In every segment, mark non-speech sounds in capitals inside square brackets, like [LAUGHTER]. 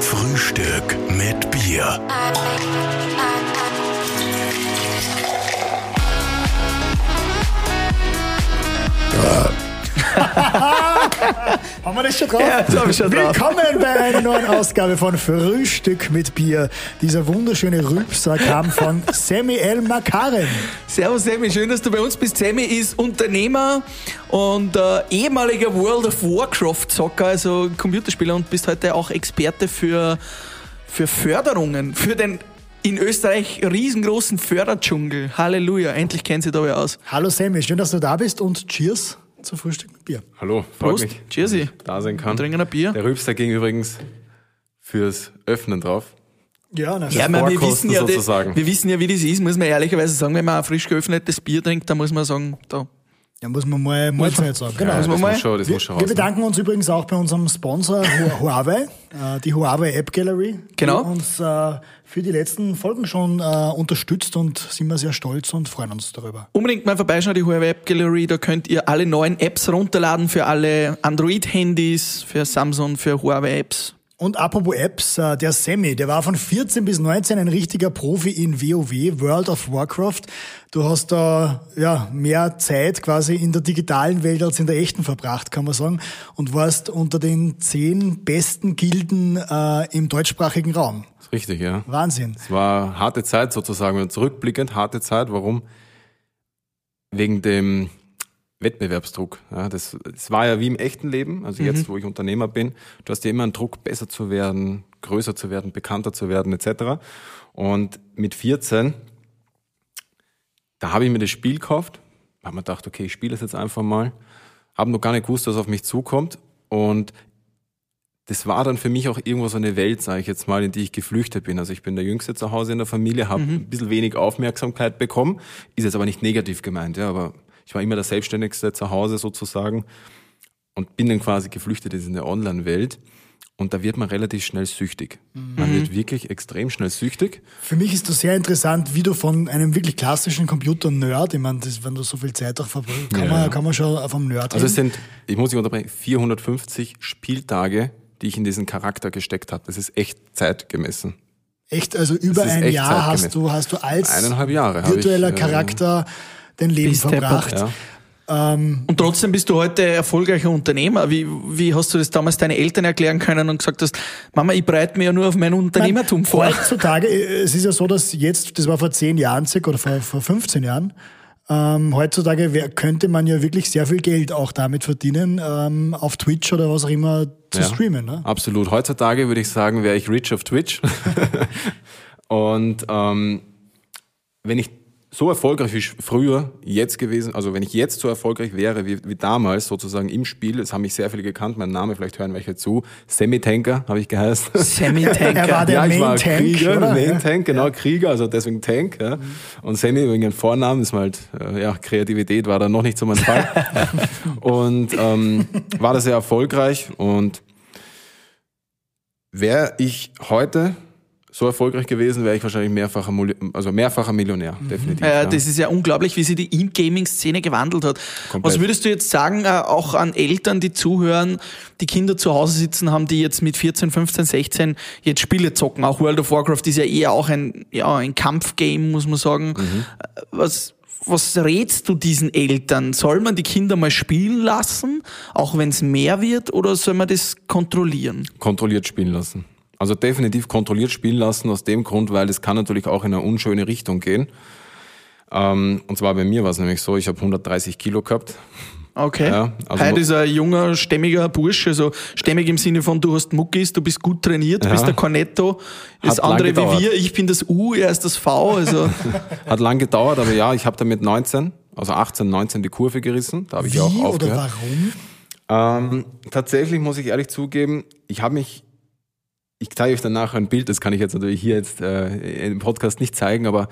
Frühstück mit Bier. [LAUGHS] [LAUGHS] Haben wir das schon drauf? Ja, das hab ich schon drauf. Willkommen bei einer neuen Ausgabe von Frühstück mit Bier. Dieser wunderschöne Rülpser kam von Sammy El Makaren. Servus Sammy, schön, dass du bei uns bist. Sammy ist Unternehmer und äh, ehemaliger World of Warcraft Zocker, also Computerspieler und bist heute auch Experte für, für Förderungen, für den in Österreich riesengroßen Förderdschungel. Halleluja, endlich kennen Sie da wer aus. Hallo Sammy, schön, dass du da bist und Cheers zu Frühstück mit Bier. Hallo, freut Prost, mich, Cheersy. da sein kann. Wir trinken ein Bier. Der Rülpster ging übrigens fürs Öffnen drauf. Ja, na, Ja, man, wir, wissen ja, sozusagen. wir wissen ja, wie das ist, muss man ehrlicherweise sagen, wenn man ein frisch geöffnetes Bier trinkt, dann muss man sagen, da. Ja, muss man mal Mahlzeit sagen. Genau. Ja, Muss das man mal- muss schon, das Wir, muss schon wir raus. bedanken uns übrigens auch bei unserem Sponsor Hu- [LAUGHS] Huawei, äh, die Huawei App Gallery, Genau. die uns äh, für die letzten Folgen schon äh, unterstützt und sind wir sehr stolz und freuen uns darüber. Unbedingt mal vorbeischauen, die Huawei App Gallery, da könnt ihr alle neuen Apps runterladen für alle Android-Handys, für Samsung, für Huawei Apps. Und apropos Apps, äh, der Sammy, der war von 14 bis 19 ein richtiger Profi in WoW, World of Warcraft. Du hast da ja mehr Zeit quasi in der digitalen Welt als in der echten verbracht, kann man sagen, und warst unter den zehn besten Gilden äh, im deutschsprachigen Raum. Richtig, ja. Wahnsinn. Es war harte Zeit sozusagen, und zurückblickend harte Zeit. Warum? Wegen dem Wettbewerbsdruck. Ja, das, das war ja wie im echten Leben, also jetzt, wo ich Unternehmer bin. Du hast ja immer einen Druck, besser zu werden, größer zu werden, bekannter zu werden, etc. Und mit 14, da habe ich mir das Spiel gekauft, habe mir gedacht, okay, ich spiele es jetzt einfach mal, habe noch gar nicht gewusst, was auf mich zukommt und das war dann für mich auch irgendwo so eine Welt, sage ich jetzt mal, in die ich geflüchtet bin. Also ich bin der Jüngste zu Hause in der Familie, habe ein bisschen wenig Aufmerksamkeit bekommen, ist jetzt aber nicht negativ gemeint, ja, aber ich war immer der Selbstständigste zu Hause sozusagen und bin dann quasi geflüchtet in der Online-Welt. Und da wird man relativ schnell süchtig. Man wird wirklich extrem schnell süchtig. Für mich ist das sehr interessant, wie du von einem wirklich klassischen Computer-Nerd, ich meine, das, wenn du so viel Zeit auch verbringst, kann, Ja, man, kann man schon vom Nerd Also es sind, ich muss dich unterbrechen, 450 Spieltage, die ich in diesen Charakter gesteckt habe. Das ist echt zeitgemessen. Echt, also über ein Jahr hast du, hast du als Eineinhalb Jahre habe ich, virtueller äh, Charakter dein Leben Bist deppert, verbracht. Ja. Und trotzdem bist du heute erfolgreicher Unternehmer. Wie, wie hast du das damals deinen Eltern erklären können und gesagt hast, Mama, ich bereite mir ja nur auf mein Unternehmertum vor? Heutzutage, äh, es ist ja so, dass jetzt, das war vor zehn Jahren circa oder vor, vor 15 Jahren, ähm, heutzutage könnte man ja wirklich sehr viel Geld auch damit verdienen, ähm, auf Twitch oder was auch immer zu Ja. streamen. Ne? Absolut. Heutzutage würde ich sagen, wäre ich rich auf Twitch. [LAUGHS] und ähm, wenn ich so erfolgreich wie früher jetzt gewesen, also wenn ich jetzt so erfolgreich wäre wie, wie damals sozusagen im Spiel, es haben mich sehr viele gekannt, mein Name, vielleicht hören welche zu, Semi-Tanker habe ich geheißen. [LAUGHS] Semi-Tanker. [LAUGHS] Er war der ja, ich Main war Tank, Krieger, oder? Main Tank, genau, Krieger, also deswegen Tank. Ja. Und Sammy wegen dem Vornamen, ist halt, äh, ja, Kreativität war da noch nicht so mein Fall. [LAUGHS] und ähm, war da sehr erfolgreich und wäre ich heute so erfolgreich gewesen, wäre ich wahrscheinlich mehrfacher, also mehrfacher Millionär, definitiv. Ja, ja. das ist ja unglaublich, wie sich die In-Gaming-Szene gewandelt hat. Komplett. Was würdest du jetzt sagen, äh, auch an Eltern, die zuhören, die Kinder zu Hause sitzen haben, die jetzt mit 14, 15, 16 jetzt Spiele zocken? Auch World of Warcraft ist ja eher auch ein, ja, ein Kampfgame, muss man sagen. Äh, Was, was rätst du diesen Eltern? Soll man die Kinder mal spielen lassen, auch wenn es mehr wird, oder soll man das kontrollieren? kontrolliert spielen lassen. Also definitiv kontrolliert spielen lassen aus dem Grund, weil es kann natürlich auch in eine unschöne Richtung gehen. Ähm, und zwar bei mir war es nämlich so, ich habe 130 Kilo gehabt. Okay. Ja, also Heute ist ein junger, stämmiger Bursche, also stämmig im Sinne von, du hast Muckis, du bist gut trainiert, Ja. bist der Cornetto, das Hat andere wie wir, ich bin das U, er ist das V, also [LAUGHS] Hat lang gedauert, aber ja, ich habe da mit 19, also 18, 19 die Kurve gerissen. Da habe ich Wie auch oder aufgehört. warum? Ähm, tatsächlich muss ich ehrlich zugeben, ich habe mich, ich zeige euch danach ein Bild, das kann ich jetzt natürlich hier jetzt äh, im Podcast nicht zeigen, aber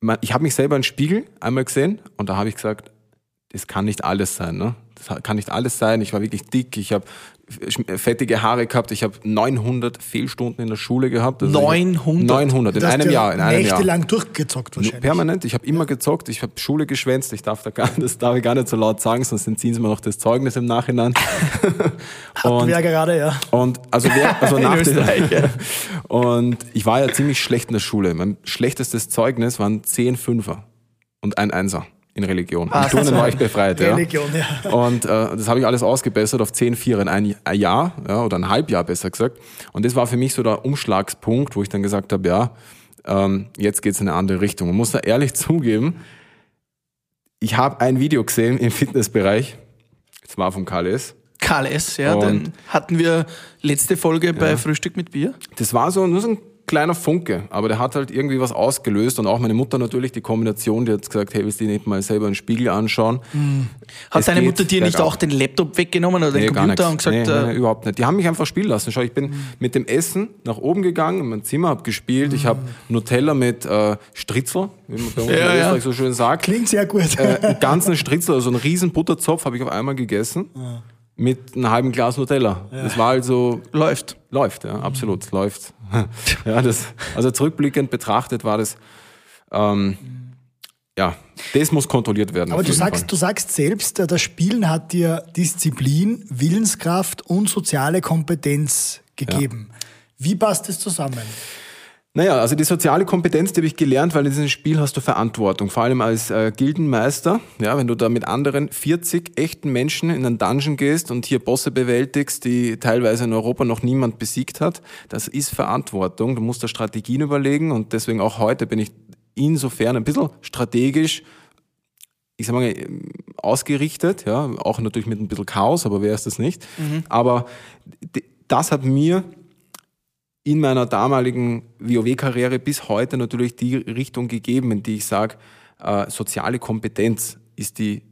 man, ich habe mich selber im Spiegel einmal gesehen und da habe ich gesagt, das kann nicht alles sein, ne? Das kann nicht alles sein. Ich war wirklich dick, ich habe fettige Haare gehabt, ich habe 900 Fehlstunden in der Schule gehabt. Also 900? 900 in einem ja Jahr, in einem Jahr. nächtelang durchgezockt wahrscheinlich. Permanent, ich habe immer gezockt, ich habe Schule geschwänzt, ich darf da gar, [LAUGHS] das darf ich gar nicht so laut sagen, sonst entziehen sie mir noch das Zeugnis im Nachhinein. [LAUGHS] Hatten wir gerade, ja. Und also, wer, also [LAUGHS] nach Österreich, ja. Und ich war ja ziemlich schlecht in der Schule. Mein schlechtestes Zeugnis waren 10 Fünfer und ein Einser in Religion. Ah, In Turnen so. war ich befreit, ja. Religion, ja. Und äh, das habe ich alles ausgebessert auf 10 Vierer in ein, Jahr ja, oder ein Halbjahr besser gesagt. Und das war für mich so der Umschlagspunkt, wo ich dann gesagt habe, ja, ähm, jetzt geht's in eine andere Richtung. Man muss da ehrlich [LAUGHS] zugeben, ich habe ein Video gesehen im Fitnessbereich, das war vom KLS, Karl S., ja, Und- den hatten wir letzte Folge bei Frühstück mit Bier. Das war so nur so ein kleiner Funke, aber der hat halt irgendwie was ausgelöst und auch meine Mutter natürlich die Kombination, die hat gesagt, hey, willst du dir nicht mal selber einen Spiegel anschauen? Hat Es deine Mutter dir nicht auch den Laptop weggenommen oder den Nee, Computer und gesagt, nee, nee, äh, überhaupt nicht. Die haben mich einfach spielen lassen. Schau, ich bin mit dem Essen nach oben gegangen, in mein Zimmer, habe gespielt. Ich habe Nutella mit äh, Stritzel, wie man bei uns Ja, in ja. So schön sagt. Klingt sehr gut. Äh, einen ganzen [LAUGHS] Stritzel, also einen riesen Butterzopf habe ich auf einmal gegessen mit einem halben Glas Nutella. Das war also läuft. Läuft, ja, absolut, läuft. [LAUGHS] ja, das, also zurückblickend betrachtet war das, ähm, ja, das muss kontrolliert werden. Aber du sagst, Fall. du sagst selbst, äh, das Spielen hat dir Disziplin, Willenskraft und soziale Kompetenz gegeben. Wie passt das zusammen? Naja, also die soziale Kompetenz, die habe ich gelernt, weil in diesem Spiel hast du Verantwortung, vor allem als äh, Gildenmeister. Ja, wenn du da mit anderen 40 echten Menschen in einen Dungeon gehst und hier Bosse bewältigst, die teilweise in Europa noch niemand besiegt hat, das ist Verantwortung. Du musst da Strategien überlegen und deswegen auch heute bin ich insofern ein bisschen strategisch ich sag mal, ausgerichtet, ja, auch natürlich mit ein bisschen Chaos, aber wer ist das nicht? Aber d- das hat mir in meiner damaligen WoW-Karriere bis heute natürlich die Richtung gegeben, in die ich sage, äh, soziale Kompetenz ist die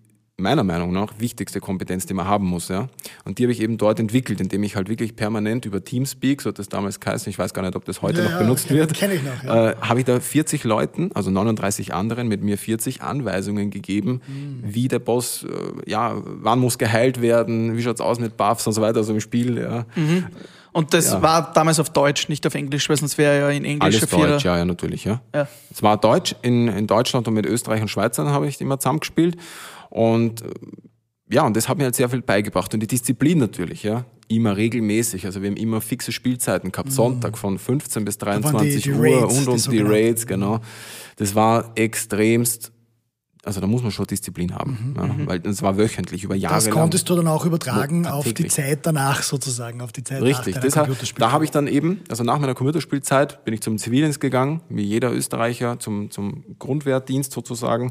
meiner Meinung nach wichtigste Kompetenz, die man haben muss. Ja? Und die habe ich eben dort entwickelt, indem ich halt wirklich permanent über Teamspeak, so hat das damals geheißen, ich weiß gar nicht, ob das heute Ja, noch ja, benutzt wird, kenn ich noch, ja. äh, habe ich da 40 Leuten, also 39 anderen, mit mir 40 Anweisungen gegeben, Mhm. wie der Boss, äh, ja, wann muss geheilt werden, wie schaut's aus mit Buffs und so weiter, also im Spiel, ja. Und das Ja. war damals auf Deutsch, nicht auf Englisch, weil sonst wäre ja in Englisch Alles Vierer. Deutsch, ja, ja, natürlich, ja. Ja. Es war Deutsch, in, in Deutschland und mit Österreich und Schweizern habe ich immer zusammengespielt. Und äh, ja, und das hat mir halt sehr viel beigebracht. Und die Disziplin natürlich, ja. Immer regelmäßig. Also wir haben immer fixe Spielzeiten gehabt. Sonntag von 15 bis waren 23 die- die Uhr Raids, und die und die. Raids, genau. Das war extremst, also da muss man schon Disziplin haben. ja, weil es war wöchentlich, über Jahre Das lang. konntest du dann auch übertragen auf die. Zeit danach sozusagen, auf die Zeit Richtig, nach das deiner Computerspiel. da habe ich dann eben, also nach meiner Computerspielzeit bin ich zum Zivildienst gegangen, wie jeder Österreicher, zum, zum Grundwehrdienst sozusagen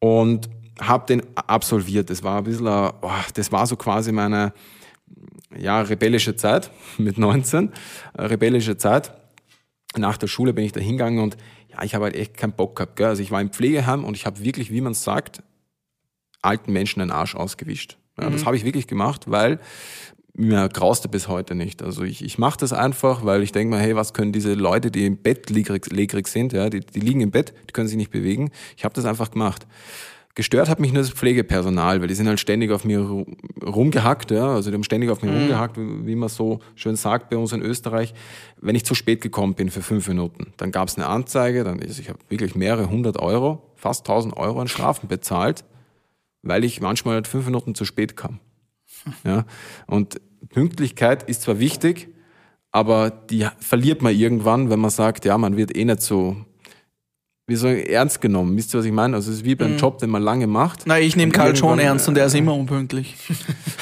und habe den absolviert. Das war ein bisschen, ein- oh, das war so quasi meine ja, rebellische Zeit [LAUGHS] mit 19, äh, rebellische Zeit. Nach der Schule bin ich da hingegangen und ich habe halt echt keinen Bock gehabt. Gell? Also ich war im Pflegeheim und ich habe wirklich, wie man sagt, alten Menschen den Arsch ausgewischt. Ja, Das habe ich wirklich gemacht, weil mir grauste bis heute nicht. Also ich, ich mache das einfach, weil ich denke mir, hey, was können diese Leute, die im Bett legrig, legrig sind, ja, die, die liegen im Bett, die können sich nicht bewegen. Ich habe das einfach gemacht. Gestört hat mich nur das Pflegepersonal, weil die sind halt ständig auf mir ru- rumgehackt, ja, also die haben ständig auf mir rumgehackt, wie wie man so schön sagt bei uns in Österreich. Wenn ich zu spät gekommen bin für fünf Minuten, dann gab es eine Anzeige, dann ist, ich habe wirklich mehrere hundert Euro, fast tausend Euro an Strafen bezahlt, weil ich manchmal halt fünf Minuten zu spät kam. [LAUGHS] Ja, und Pünktlichkeit ist zwar wichtig, aber die verliert man irgendwann, wenn man sagt, ja, man wird eh nicht so, wie so ernst genommen. Wisst ihr, was ich meine? Also es ist wie beim Job, den man lange macht. Na, ich nehme Karl schon ernst und er ist [LAUGHS] immer unpünktlich.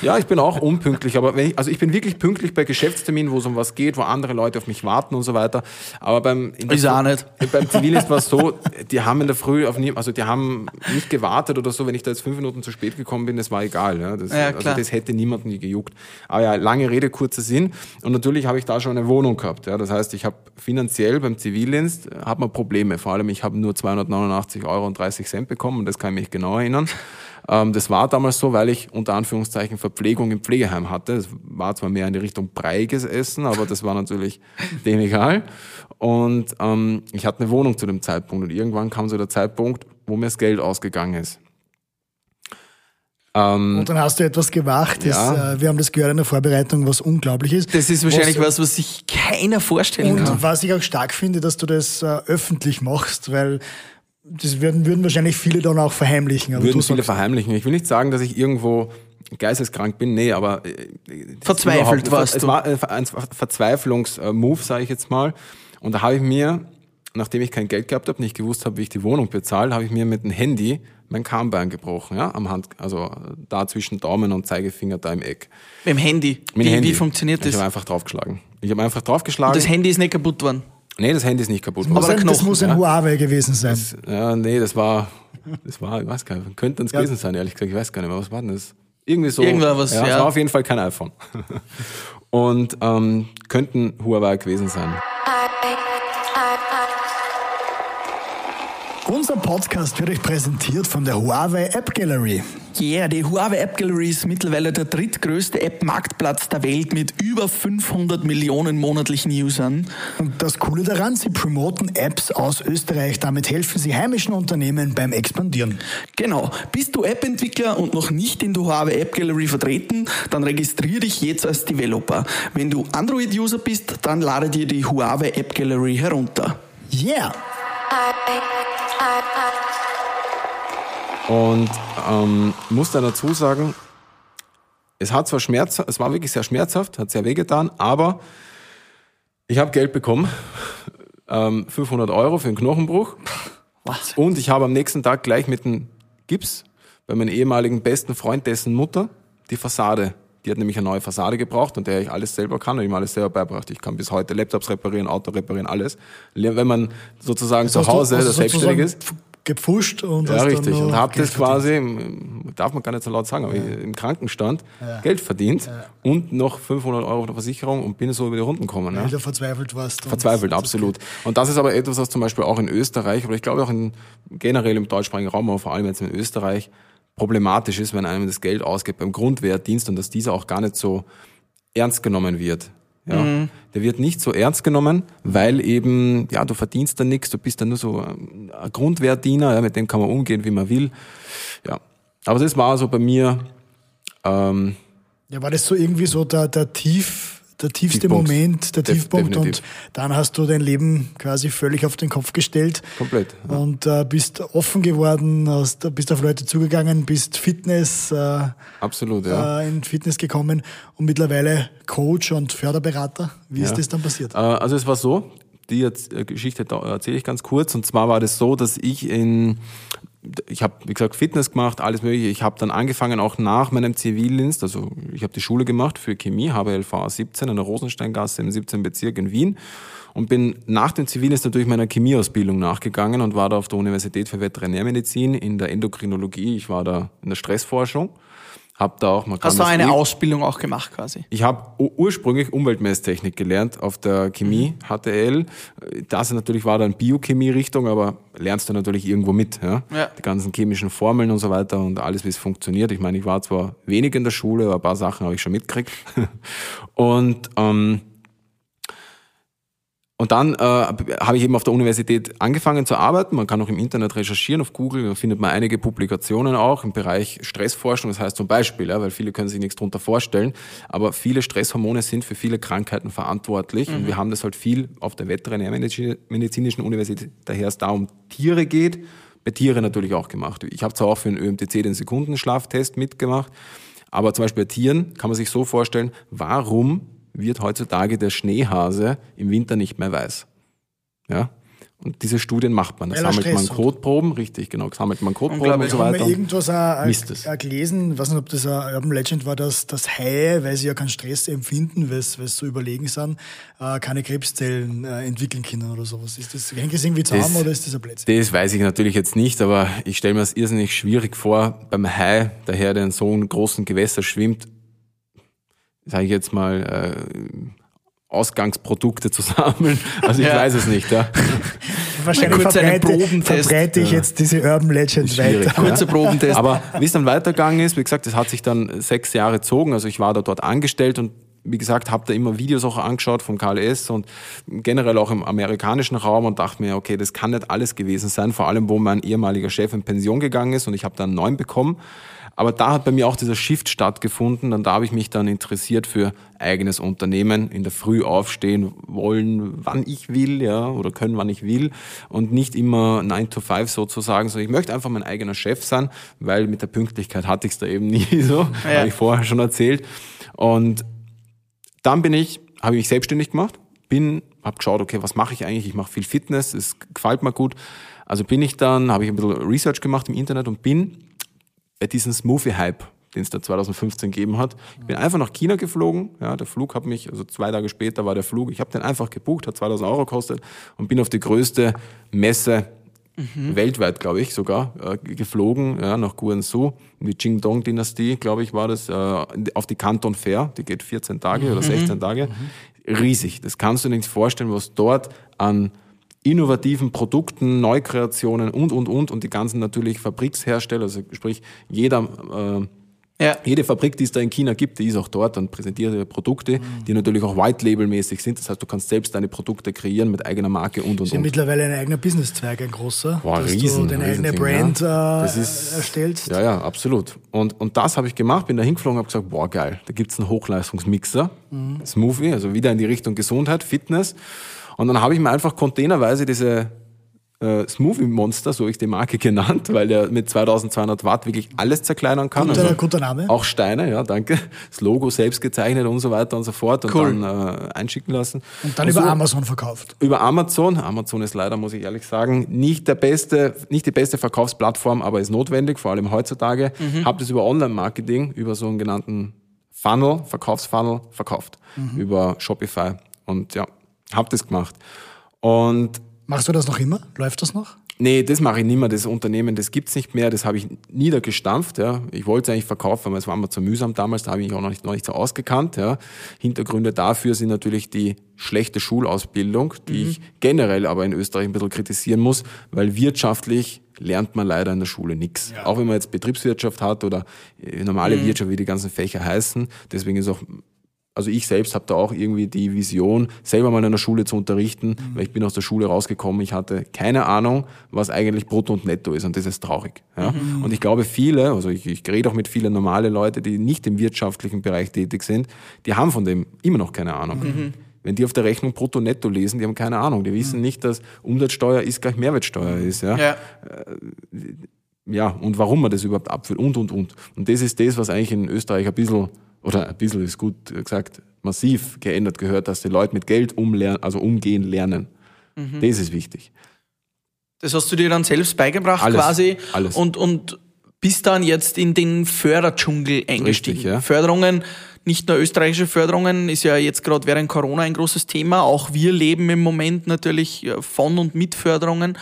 Ja, ich bin auch unpünktlich, aber wenn ich, also ich bin wirklich pünktlich bei Geschäftsterminen, wo es um was geht, wo andere Leute auf mich warten und so weiter. Aber beim Ist auch nicht. [LAUGHS] Beim Zivildienst war es so, die haben in der Früh auf nie, also die haben nicht gewartet oder so, wenn ich da jetzt fünf Minuten zu spät gekommen bin, das war egal. Ja, das, Ja, also das hätte niemanden nie gejuckt. Aber ja, lange Rede, kurzer Sinn. Und natürlich habe ich da schon eine Wohnung gehabt. Ja, das heißt, ich habe finanziell beim Zivildienst äh, hat man Probleme. Vor allem, ich habe nur 289 Euro und 30 Cent bekommen und das kann ich mich genau erinnern. Ähm, das war damals so, weil ich unter Anführungszeichen Verpflegung im Pflegeheim hatte. Das war zwar mehr in die Richtung breiges Essen, aber das war natürlich [LAUGHS] dem egal. Und ähm, ich hatte eine Wohnung zu dem Zeitpunkt und irgendwann kam so der Zeitpunkt, wo mir das Geld ausgegangen ist. Und dann hast du etwas gemacht. Das, Ja. äh, wir haben das gehört in der Vorbereitung, was unglaublich ist. Das ist wahrscheinlich was, was, was sich keiner vorstellen Und kann. was ich auch stark finde, dass du das äh, öffentlich machst, weil das würden, würden wahrscheinlich viele dann auch verheimlichen. Aber Würden du viele sagst, verheimlichen. Ich will nicht sagen, dass ich irgendwo geisteskrank bin, nee, aber äh, Verzweifelt warst es du. war äh, ein Verzweiflungsmove, sage ich jetzt mal. Und da habe ich mir, nachdem ich kein Geld gehabt habe, nicht gewusst habe, wie ich die Wohnung bezahle, habe ich mir mit dem Handy mein Kahnbein gebrochen, ja, am Hand, also da zwischen Daumen und Zeigefinger da im Eck. Mit dem Handy. Mit wie, dem Handy. wie funktioniert Ich das? habe einfach draufgeschlagen. Ich habe einfach draufgeschlagen. Das Handy ist nicht kaputt worden. nee, das Handy ist nicht kaputt. Aber der ein, das muss ein ja. Huawei gewesen sein. Ja, nee, das war, das war, ich weiß gar nicht, könnte es gewesen sein, ehrlich gesagt, ich weiß gar nicht mehr, was war denn das? Irgendwie so. Irgendwas, ja. Es ja. war auf jeden Fall kein iPhone. [LAUGHS] Und ähm, könnten Huawei gewesen sein. Unser Podcast wird euch präsentiert von der Huawei App Gallery. Yeah, die Huawei App Gallery ist mittlerweile der drittgrößte App-Marktplatz der Welt mit über 500 Millionen monatlichen Usern. Und das Coole daran, sie promoten Apps aus Österreich. Damit helfen sie heimischen Unternehmen beim Expandieren. Genau. Bist du App-Entwickler und noch nicht in der Huawei App Gallery vertreten, dann registriere dich jetzt als Developer. Wenn du Android-User bist, dann lade dir die Huawei App Gallery herunter. Yeah! Und ähm, muss dann dazu sagen, es hat zwar Schmerz, es war wirklich sehr schmerzhaft, hat sehr wehgetan, aber ich habe Geld bekommen, [LAUGHS] ähm, 500 Euro für einen Knochenbruch. Was? Und ich habe am nächsten Tag gleich mit dem Gips bei meinem ehemaligen besten Freund, dessen Mutter, die Fassade. Die hat nämlich eine neue Fassade gebraucht und der ich alles selber kann und ihm alles selber beibracht. Ich kann bis heute Laptops reparieren, Auto reparieren, alles. Wenn man sozusagen zu Hast du- Hause das selbstständig ist. gepfuscht und Ja, richtig. Und habe Geld das quasi, im- darf man gar nicht so laut sagen, aber im Krankenstand Geld verdient und noch 500 Euro der Versicherung und bin so über die Runden gekommen. Weil Ja. du verzweifelt warst. Verzweifelt, absolut. Und das ist aber etwas, was zum Beispiel auch in Österreich, aber ich glaube auch in, generell im deutschsprachigen Raum, aber vor allem jetzt in Österreich, problematisch ist, wenn einem das Geld ausgeht beim Grundwehrdienst und dass dieser auch gar nicht so ernst genommen wird. Ja, Der wird nicht so ernst genommen, weil eben, ja, du verdienst da nichts, du bist dann nur so ähm, ein Grundwehrdiener, ja, mit dem kann man umgehen, wie man will. Ja, aber das war so bei mir, ähm, Ja, war das so irgendwie so der, der Tief, der tiefste Tiefpunkt. Moment, der Def- Tiefpunkt definitiv. und dann hast du dein Leben quasi völlig auf den Kopf gestellt. komplett. Ja. Und äh, bist offen geworden, hast, bist auf Leute zugegangen, bist Fitness, äh, Absolut, ja. äh, in Fitness gekommen und mittlerweile Coach und Förderberater. Wie ist Ja. das dann passiert? Äh, Also es war so, die äh, Geschichte erzähle ich ganz kurz. Und zwar war das so, dass ich in, ich habe, wie gesagt, Fitness gemacht, alles mögliche. Ich habe dann angefangen, auch nach meinem Zivildienst, also ich habe die Schule gemacht für Chemie, habe LVA 17 in der Rosensteingasse im 17. Bezirk in Wien und bin nach dem Zivildienst natürlich meiner Chemieausbildung nachgegangen und war da auf der Universität für Veterinärmedizin in der Endokrinologie. Ich war da in der Stressforschung. Hab da auch, kann Hast du eine Ausbildung auch gemacht quasi? ich habe ursprünglich Umweltmesstechnik gelernt auf der Chemie, HTL. Das natürlich war dann Biochemie-Richtung, aber lernst du natürlich irgendwo mit. Ja? Ja. Die ganzen chemischen Formeln und so weiter und alles, wie es funktioniert. Ich meine, ich war zwar wenig in der Schule, aber ein paar Sachen habe ich schon mitgekriegt. [LAUGHS] und ähm, und dann äh, habe ich eben auf der Universität angefangen zu arbeiten. Man kann auch im Internet recherchieren, auf Google, da findet man einige Publikationen auch im Bereich Stressforschung. Das heißt zum Beispiel, ja, weil viele können sich nichts drunter vorstellen, aber viele Stresshormone sind für viele Krankheiten verantwortlich. Und wir haben das halt viel auf der Veterinärmedizinischen Universität, daher es da um Tiere geht, bei Tieren natürlich auch gemacht. Ich habe zwar auch für den ÖMTC den Sekundenschlaftest mitgemacht, aber zum Beispiel bei Tieren kann man sich so vorstellen, warum wird heutzutage der Schneehase im Winter nicht mehr weiß. Ja? Und diese Studien macht man. Da sammelt man Stress hat. Kotproben, richtig, genau, sammelt man Kotproben und Unglaublich. so Ich habe weiter. irgendwas auch, auch gelesen, ich weiß nicht, ob das ein Urban Legend war, dass, dass Haie, weil sie ja keinen Stress empfinden, weil sie weil sie so überlegen sind, äh, keine Krebszellen äh, entwickeln können oder sowas. Ist das, hängt das irgendwie zusammen Das- oder ist das ein Blödsinn? Das weiß ich natürlich jetzt nicht, aber ich stelle mir das irrsinnig schwierig vor, beim Hai, daher der in so einem großen Gewässer schwimmt, sage ich jetzt mal, äh, Ausgangsprodukte zu [LAUGHS] sammeln. Also ich Ja. weiß es nicht. Ja. [LAUGHS] Wahrscheinlich kurz verbreite, verbreite ich jetzt diese Urban Legend Schwierig. weiter. Kurzer Probentest. Aber wie es dann weitergegangen ist, wie gesagt, das hat sich dann sechs Jahre gezogen. Also ich war da dort angestellt und wie gesagt, habe da immer Videos auch angeschaut vom KLS und generell auch im amerikanischen Raum und dachte mir, okay, das kann nicht alles gewesen sein, vor allem wo mein ehemaliger Chef in Pension gegangen ist und ich habe dann einen neuen bekommen. Aber da hat bei mir auch dieser Shift stattgefunden. Und da habe ich mich dann interessiert für eigenes Unternehmen, in der Früh aufstehen wollen, wann ich will, ja, oder können, wann ich will. Und nicht immer 9 to 5 sozusagen, sondern ich möchte einfach mein eigener Chef sein, weil mit der Pünktlichkeit hatte ich es da eben nie [LAUGHS] so. Ja. Habe ich vorher schon erzählt. Und dann bin ich, habe ich mich selbstständig gemacht, bin, habe geschaut, okay, was mache ich eigentlich? Ich mache viel Fitness, es gefällt mir gut. Also bin ich dann, habe ich ein bisschen Research gemacht im Internet und bin bei diesem Smoothie-Hype, den es da 2015 gegeben hat. Ich bin einfach nach China geflogen. Ja, der Flug hat mich, also zwei Tage später war der Flug. Ich habe den einfach gebucht, hat 2000 Euro gekostet und bin auf die größte Messe mhm. weltweit, glaube ich, sogar äh, geflogen, ja, nach Guangzhou, in die Qingdong-Dynastie, glaube ich, war das, äh, auf die Canton Fair. Die geht 14 Tage mhm. oder 16 Tage. Mhm. Riesig. Das kannst du dir nicht vorstellen, was dort an innovativen Produkten, Neukreationen und, und, und und die ganzen natürlich Fabrikshersteller, also sprich jeder, äh, ja. jede Fabrik, die es da in China gibt, die ist auch dort und präsentiert ihre Produkte, mhm. die natürlich auch White-Label-mäßig sind. Das heißt, du kannst selbst deine Produkte kreieren mit eigener Marke und, und, ist ja und. mittlerweile ein eigener Businesszweig, ein großer, Boah, dass riesen, du deine eigene Brand ja. äh, ist, erstellst. Ja, ja, absolut. Und, und das habe ich gemacht, bin da hingeflogen und habe gesagt, boah, geil, da gibt's einen Hochleistungsmixer, mhm. Smoothie, also wieder in die Richtung Gesundheit, Fitness. Und dann habe ich mir einfach containerweise diese äh, Smoothie Monster, so ich die Marke genannt, [LAUGHS] weil der mit 2200 Watt wirklich alles zerkleinern kann. Guter, also guter Name. Auch Steine, ja, danke. Das Logo selbst gezeichnet und so weiter und so fort und cool. dann äh, einschicken lassen. Und dann und über so, Amazon verkauft. Über Amazon. Amazon ist leider, muss ich ehrlich sagen, nicht der beste, nicht die beste Verkaufsplattform, aber ist notwendig, vor allem heutzutage. Mhm. Habe das über Online-Marketing, über so einen genannten Funnel, Verkaufsfunnel verkauft. Mhm. Über Shopify. Und ja, hab das gemacht. Und Machst du das noch immer? Läuft das noch? Nee, das mache ich nicht mehr. Das Unternehmen, das gibt's nicht mehr. Das habe ich niedergestampft. Ja. Ich wollte es eigentlich verkaufen, aber es war mir zu mühsam damals. Da habe ich mich auch noch nicht, noch nicht so ausgekannt. Ja. Hintergründe dafür sind natürlich die schlechte Schulausbildung, die mhm. ich generell aber in Österreich ein bisschen kritisieren muss, weil wirtschaftlich lernt man leider in der Schule nichts. Ja. Auch wenn man jetzt Betriebswirtschaft hat oder äh, normale mhm. Wirtschaft, wie die ganzen Fächer heißen. Deswegen ist auch also ich selbst habe da auch irgendwie die Vision, selber mal in der Schule zu unterrichten, mhm. weil ich bin aus der Schule rausgekommen, ich hatte keine Ahnung, was eigentlich Brutto und Netto ist und das ist traurig. Ja? Mhm. Und ich glaube viele, also ich, ich rede auch mit vielen normale Leute, die nicht im wirtschaftlichen Bereich tätig sind, die haben von dem immer noch keine Ahnung. Mhm. Wenn die auf der Rechnung brutto netto lesen, die haben keine Ahnung. Die wissen mhm. nicht, dass Umsatzsteuer ist gleich Mehrwertsteuer ist. Ja? ja. Äh, ja, und warum man das überhaupt abführt und, und, und. Und das ist das, was eigentlich in Österreich ein bisschen oder ein bisschen ist gut gesagt, massiv geändert gehört, dass die Leute mit Geld umlernen, also umgehen lernen. Mhm. Das ist wichtig. Das hast du dir dann selbst beigebracht alles, quasi alles. und und bist dann jetzt in den Förderdschungel eingestiegen. Richtig, ja. Förderungen, nicht nur österreichische Förderungen, ist ja jetzt gerade während Corona ein großes Thema. Auch wir leben im Moment natürlich von und mit Förderungen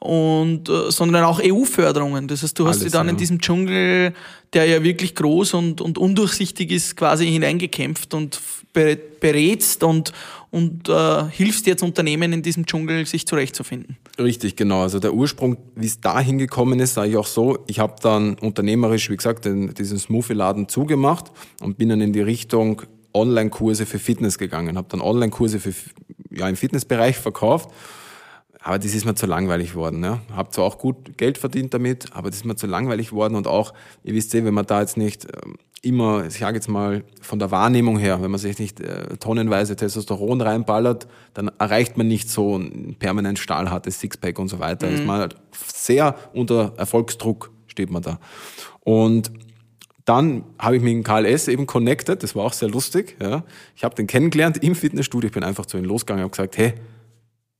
und äh, sondern auch EU-Förderungen. Das heißt, du hast dich dann ja. in diesem Dschungel, der ja wirklich groß und, und undurchsichtig ist, quasi hineingekämpft und berätst und, und äh, hilfst jetzt Unternehmen in diesem Dschungel, sich zurechtzufinden. Richtig, genau. Also der Ursprung, wie es da hingekommen ist, sage ich auch so, ich habe dann unternehmerisch, wie gesagt, den, diesen Smoothie-Laden zugemacht und bin dann in die Richtung Online-Kurse für Fitness gegangen, habe dann Online-Kurse für ja, im Fitnessbereich verkauft aber das ist mir zu langweilig worden. Ne? Hab zwar auch gut Geld verdient damit, aber das ist mir zu langweilig worden und auch, ihr wisst eh, wenn man da jetzt nicht ähm, immer, ich sage jetzt mal von der Wahrnehmung her, wenn man sich nicht äh, tonnenweise Testosteron reinballert, dann erreicht man nicht so ein permanent stahlhartes Sixpack und so weiter. Mhm. Ist man halt sehr unter Erfolgsdruck steht man da. Und dann habe ich mich mit KLS eben connected, das war auch sehr lustig. Ja. Ich habe den kennengelernt im Fitnessstudio, ich bin einfach zu ihm losgegangen und habe gesagt, hey,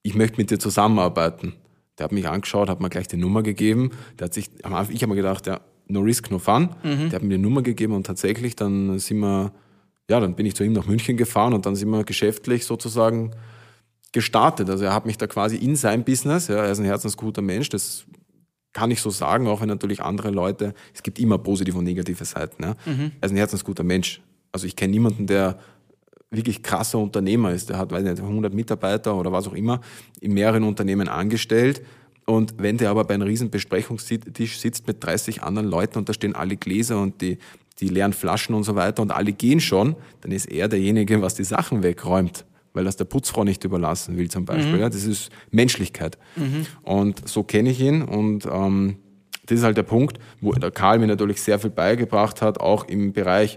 ich möchte mit dir zusammenarbeiten. Der hat mich angeschaut, hat mir gleich die Nummer gegeben. Der hat sich, ich habe mir gedacht, ja, no risk, no fun. Mhm. Der hat mir die Nummer gegeben und tatsächlich dann sind wir, ja, dann bin ich zu ihm nach München gefahren und dann sind wir geschäftlich sozusagen gestartet. Also er hat mich da quasi in sein Business, ja, er ist ein herzensguter Mensch, das kann ich so sagen, auch wenn natürlich andere Leute, es gibt immer positive und negative Seiten. Ja. Mhm. Er ist ein herzensguter Mensch. Also ich kenne niemanden, der wirklich krasser Unternehmer ist. Der hat, weiß nicht, 100 Mitarbeiter oder was auch immer in mehreren Unternehmen angestellt. Und wenn der aber bei einem riesen Besprechungstisch sitzt mit 30 anderen Leuten und da stehen alle Gläser und die, die leeren Flaschen und so weiter und alle gehen schon, dann ist er derjenige, was die Sachen wegräumt, weil das der Putzfrau nicht überlassen will zum Beispiel. Mhm. Ja, das ist Menschlichkeit. Mhm. Und so kenne ich ihn und ähm, das ist halt der Punkt, wo der Karl mir natürlich sehr viel beigebracht hat, auch im Bereich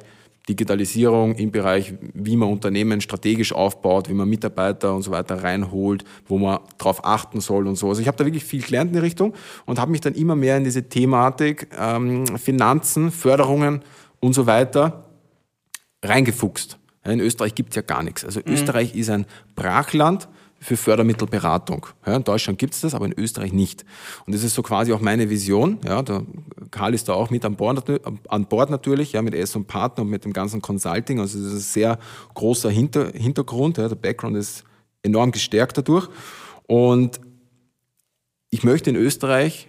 Digitalisierung, im Bereich, wie man Unternehmen strategisch aufbaut, wie man Mitarbeiter und so weiter reinholt, wo man darauf achten soll und so. Also ich habe da wirklich viel gelernt in die Richtung und habe mich dann immer mehr in diese Thematik ähm, Finanzen, Förderungen und so weiter reingefuchst. In Österreich gibt's ja gar nichts. Also mhm. Österreich ist ein Brachland für Fördermittelberatung. Ja, in Deutschland gibt's das, aber in Österreich nicht. Und das ist so quasi auch meine Vision. Ja, der Karl ist da auch mit an Bord, an Bord natürlich, ja, mit S und Partner und mit dem ganzen Consulting. Also das ist ein sehr großer Hinter, Hintergrund. Ja, der Background ist enorm gestärkt dadurch. Und ich möchte in Österreich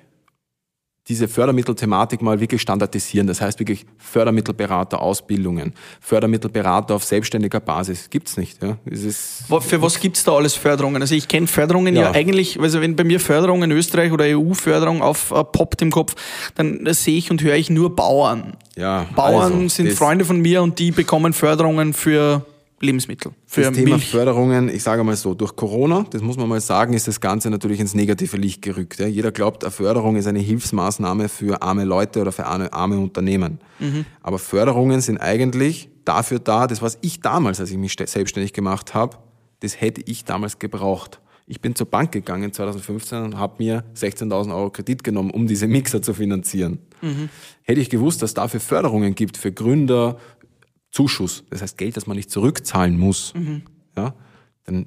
diese Fördermittelthematik mal wirklich standardisieren. Das heißt wirklich Fördermittelberater, Ausbildungen, Fördermittelberater auf selbstständiger Basis. Gibt's nicht. Ja? Für was gibt's da alles Förderungen? Also ich kenne Förderungen ja. ja. eigentlich, also wenn bei mir Förderung in Österreich oder EU-Förderung aufpoppt äh, im Kopf, dann sehe ich und höre ich nur Bauern. Ja, Bauern also, sind Freunde von mir und die bekommen Förderungen für Lebensmittel. Für das Thema Milch. Förderungen, ich sage mal so, durch Corona, das muss man mal sagen, ist das Ganze natürlich ins negative Licht gerückt. Ja. Jeder glaubt, eine Förderung ist eine Hilfsmaßnahme für arme Leute oder für arme Unternehmen. Mhm. Aber Förderungen sind eigentlich dafür da, das was ich damals, als ich mich selbstständig gemacht habe, das hätte ich damals gebraucht. Ich bin zur Bank gegangen 2015 und habe mir 16.000 Euro Kredit genommen, um diese Mixer zu finanzieren. Mhm. Hätte ich gewusst, dass es dafür Förderungen gibt für Gründer, Zuschuss, das heißt Geld, das man nicht zurückzahlen muss, mhm. ja, dann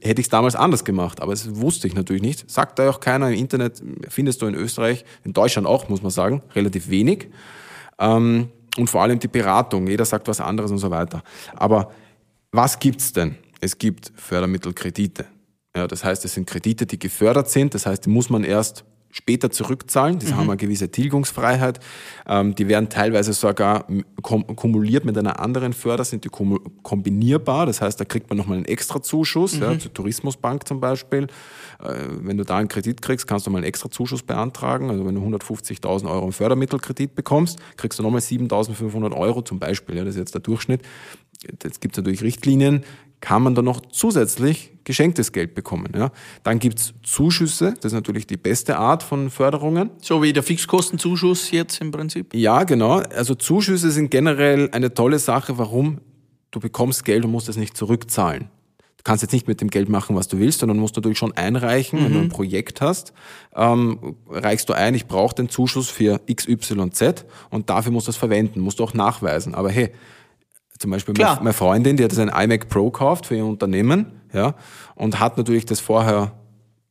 hätte ich es damals anders gemacht, aber das wusste ich natürlich nicht. Sagt da auch keiner im Internet, findest du in Österreich, in Deutschland auch, muss man sagen, relativ wenig. Ähm, und vor allem die Beratung, jeder sagt was anderes und so weiter. Aber was gibt's denn? Es gibt Fördermittelkredite. Ja, das heißt, es sind Kredite, die gefördert sind. Das heißt, die muss man erst später zurückzahlen. Die mhm. haben eine gewisse Tilgungsfreiheit. Ähm, die werden teilweise sogar kumuliert mit einer anderen Förder, sind die kombinierbar. Das heißt, da kriegt man nochmal einen extra Zuschuss, mhm. ja, zur Tourismusbank zum Beispiel. Äh, wenn du da einen Kredit kriegst, kannst du mal einen extra Zuschuss beantragen. Also wenn du 150.000 Euro im Fördermittelkredit bekommst, kriegst du nochmal 7.500 Euro zum Beispiel. Ja, das ist jetzt der Durchschnitt. Jetzt gibt es natürlich Richtlinien, kann man dann noch zusätzlich geschenktes Geld bekommen. Ja. Dann gibt's Zuschüsse, das ist natürlich die beste Art von Förderungen. So wie der Fixkostenzuschuss jetzt im Prinzip? Ja, genau. Also Zuschüsse sind generell eine tolle Sache. Warum? Du bekommst Geld und musst es nicht zurückzahlen. Du kannst jetzt nicht mit dem Geld machen, was du willst, sondern musst natürlich schon einreichen, mhm. wenn du ein mhm. Projekt hast. Ähm, reichst du ein, ich brauche den Zuschuss für XYZ und dafür musst du es verwenden, musst du auch nachweisen. Aber hey, zum Beispiel Klar. meine Freundin, die hat ein iMac Pro gekauft für ihr Unternehmen, ja, und hat natürlich das vorher,